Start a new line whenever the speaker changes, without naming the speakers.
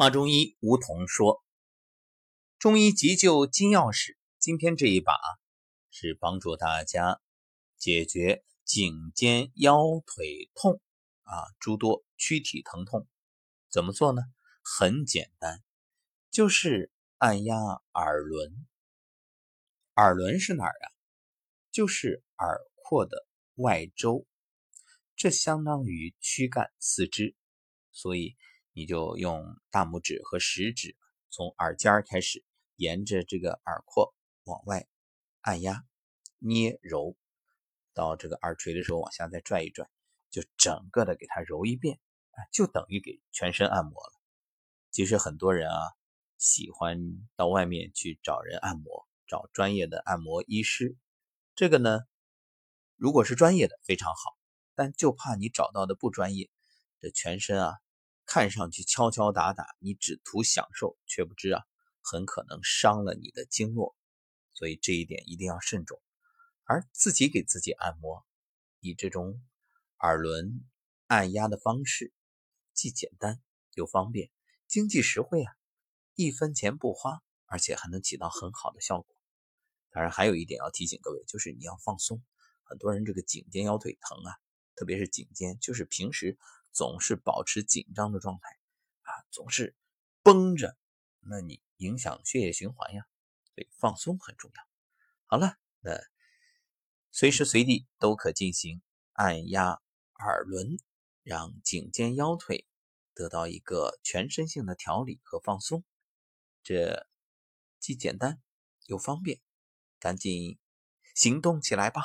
华中医吴桐说：“中医急救金钥匙，今天这一把是帮助大家解决颈肩腰腿痛啊诸多躯体疼痛。怎么做呢？很简单，就是按压耳轮。耳轮是哪儿啊？就是耳廓的外周，这相当于躯干四肢，所以。”你就用大拇指和食指从耳尖开始，沿着这个耳廓往外按压、捏揉，到这个耳垂的时候往下再拽一拽，就整个的给它揉一遍，就等于给全身按摩了。其实很多人啊喜欢到外面去找人按摩，找专业的按摩医师。这个呢，如果是专业的非常好，但就怕你找到的不专业，这全身啊。看上去敲敲打打，你只图享受，却不知啊，很可能伤了你的经络，所以这一点一定要慎重。而自己给自己按摩，以这种耳轮按压的方式，既简单又方便，经济实惠啊，一分钱不花，而且还能起到很好的效果。当然，还有一点要提醒各位，就是你要放松。很多人这个颈肩腰腿疼啊，特别是颈肩，就是平时。总是保持紧张的状态啊，总是绷着，那你影响血液循环呀，所以放松很重要。好了，那随时随地都可进行按压耳轮，让颈肩腰腿得到一个全身性的调理和放松。这既简单又方便，赶紧行动起来吧！